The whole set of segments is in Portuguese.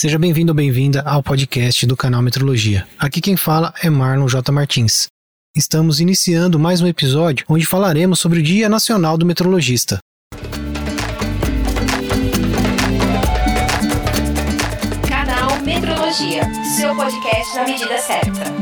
Seja bem-vindo ou bem-vinda ao podcast do canal Metrologia. Aqui quem fala é Marlon J. Martins. Estamos iniciando mais um episódio onde falaremos sobre o Dia Nacional do Metrologista. Canal Metrologia, seu podcast na medida certa.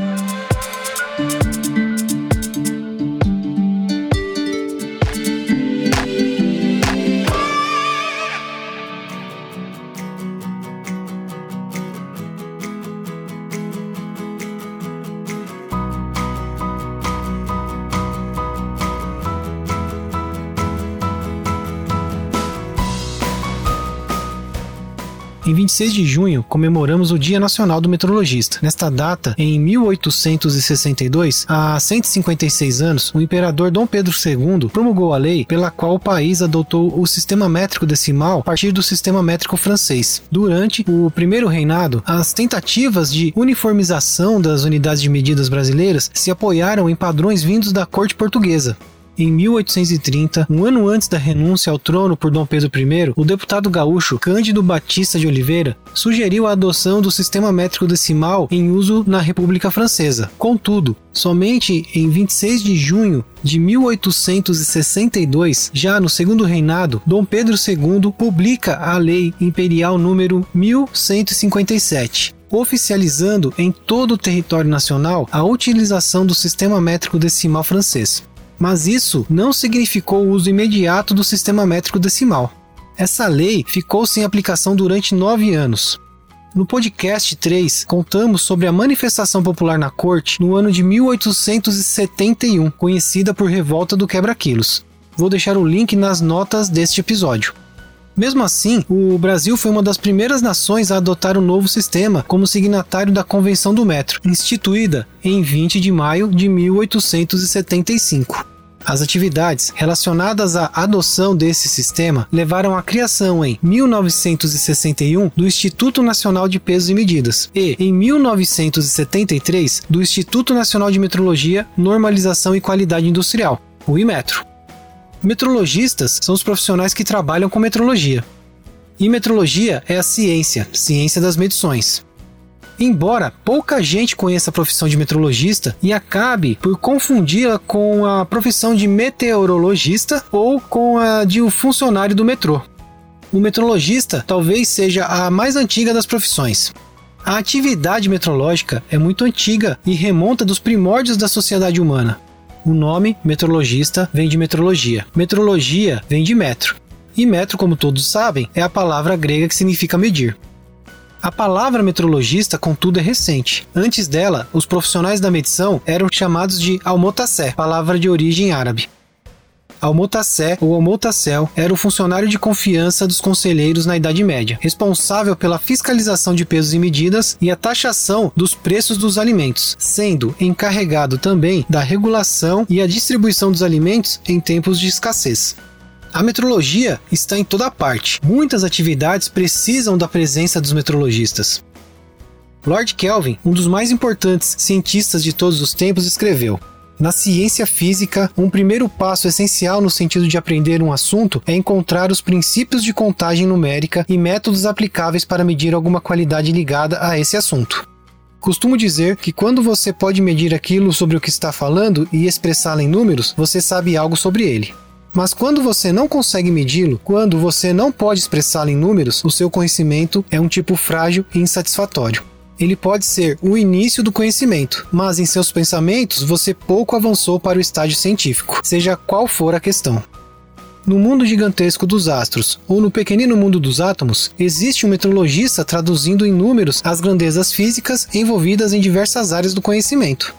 26 de junho, comemoramos o Dia Nacional do Metrologista. Nesta data, em 1862, há 156 anos, o imperador Dom Pedro II promulgou a lei pela qual o país adotou o sistema métrico decimal a partir do sistema métrico francês. Durante o primeiro reinado, as tentativas de uniformização das unidades de medidas brasileiras se apoiaram em padrões vindos da corte portuguesa. Em 1830, um ano antes da renúncia ao trono por Dom Pedro I, o deputado gaúcho Cândido Batista de Oliveira sugeriu a adoção do sistema métrico decimal em uso na República Francesa. Contudo, somente em 26 de junho de 1862, já no segundo reinado, Dom Pedro II publica a Lei Imperial número 1157, oficializando em todo o território nacional a utilização do sistema métrico decimal francês mas isso não significou o uso imediato do sistema métrico decimal. Essa lei ficou sem aplicação durante nove anos. No podcast 3, contamos sobre a manifestação popular na corte no ano de 1871, conhecida por Revolta do Quebra-Quilos. Vou deixar o link nas notas deste episódio. Mesmo assim, o Brasil foi uma das primeiras nações a adotar o novo sistema como signatário da Convenção do Metro, instituída em 20 de maio de 1875. As atividades relacionadas à adoção desse sistema levaram à criação em 1961 do Instituto Nacional de Pesos e Medidas e, em 1973, do Instituto Nacional de Metrologia, Normalização e Qualidade Industrial, o IMETRO. Metrologistas são os profissionais que trabalham com metrologia. E metrologia é a ciência, ciência das medições. Embora pouca gente conheça a profissão de metrologista e acabe por confundi-la com a profissão de meteorologista ou com a de um funcionário do metrô. O metrologista talvez seja a mais antiga das profissões. A atividade metrológica é muito antiga e remonta dos primórdios da sociedade humana. O nome metrologista vem de metrologia. Metrologia vem de metro. E metro, como todos sabem, é a palavra grega que significa medir. A palavra metrologista, contudo, é recente. Antes dela, os profissionais da medição eram chamados de almotacé, palavra de origem árabe. Almotacé ou Almotacel era o funcionário de confiança dos conselheiros na Idade Média, responsável pela fiscalização de pesos e medidas e a taxação dos preços dos alimentos, sendo encarregado também da regulação e a distribuição dos alimentos em tempos de escassez. A metrologia está em toda parte. Muitas atividades precisam da presença dos metrologistas. Lord Kelvin, um dos mais importantes cientistas de todos os tempos, escreveu: na ciência física, um primeiro passo essencial no sentido de aprender um assunto é encontrar os princípios de contagem numérica e métodos aplicáveis para medir alguma qualidade ligada a esse assunto. Costumo dizer que quando você pode medir aquilo sobre o que está falando e expressá-lo em números, você sabe algo sobre ele. Mas quando você não consegue medi-lo, quando você não pode expressá-lo em números, o seu conhecimento é um tipo frágil e insatisfatório ele pode ser o início do conhecimento, mas em seus pensamentos você pouco avançou para o estágio científico, seja qual for a questão. No mundo gigantesco dos astros, ou no pequenino mundo dos átomos, existe um metrologista traduzindo em números as grandezas físicas envolvidas em diversas áreas do conhecimento.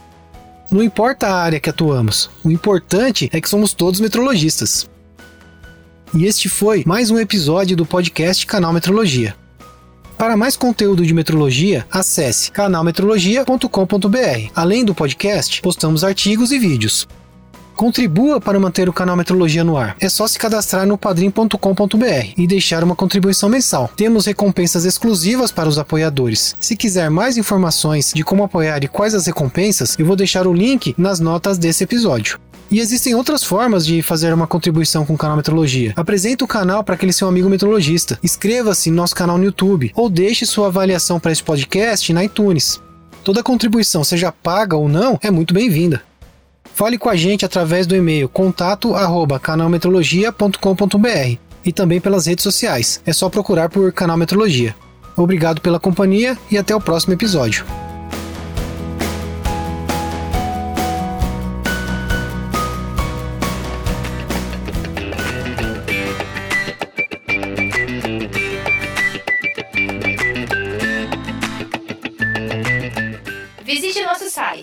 Não importa a área que atuamos, o importante é que somos todos metrologistas. E este foi mais um episódio do podcast Canal Metrologia. Para mais conteúdo de metrologia, acesse canalmetrologia.com.br. Além do podcast, postamos artigos e vídeos. Contribua para manter o canal Metrologia no ar. É só se cadastrar no padrim.com.br e deixar uma contribuição mensal. Temos recompensas exclusivas para os apoiadores. Se quiser mais informações de como apoiar e quais as recompensas, eu vou deixar o link nas notas desse episódio. E existem outras formas de fazer uma contribuição com o canal Metrologia. Apresente o canal para aquele seu amigo metrologista. Inscreva-se no nosso canal no YouTube ou deixe sua avaliação para esse podcast na iTunes. Toda contribuição, seja paga ou não, é muito bem-vinda. Fale com a gente através do e-mail contato@canalmetrologia.com.br e também pelas redes sociais. É só procurar por Canal Metrologia. Obrigado pela companhia e até o próximo episódio.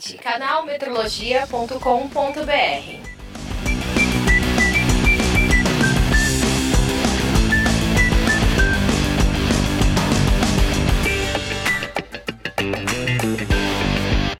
Site canalmetrologia.com.br.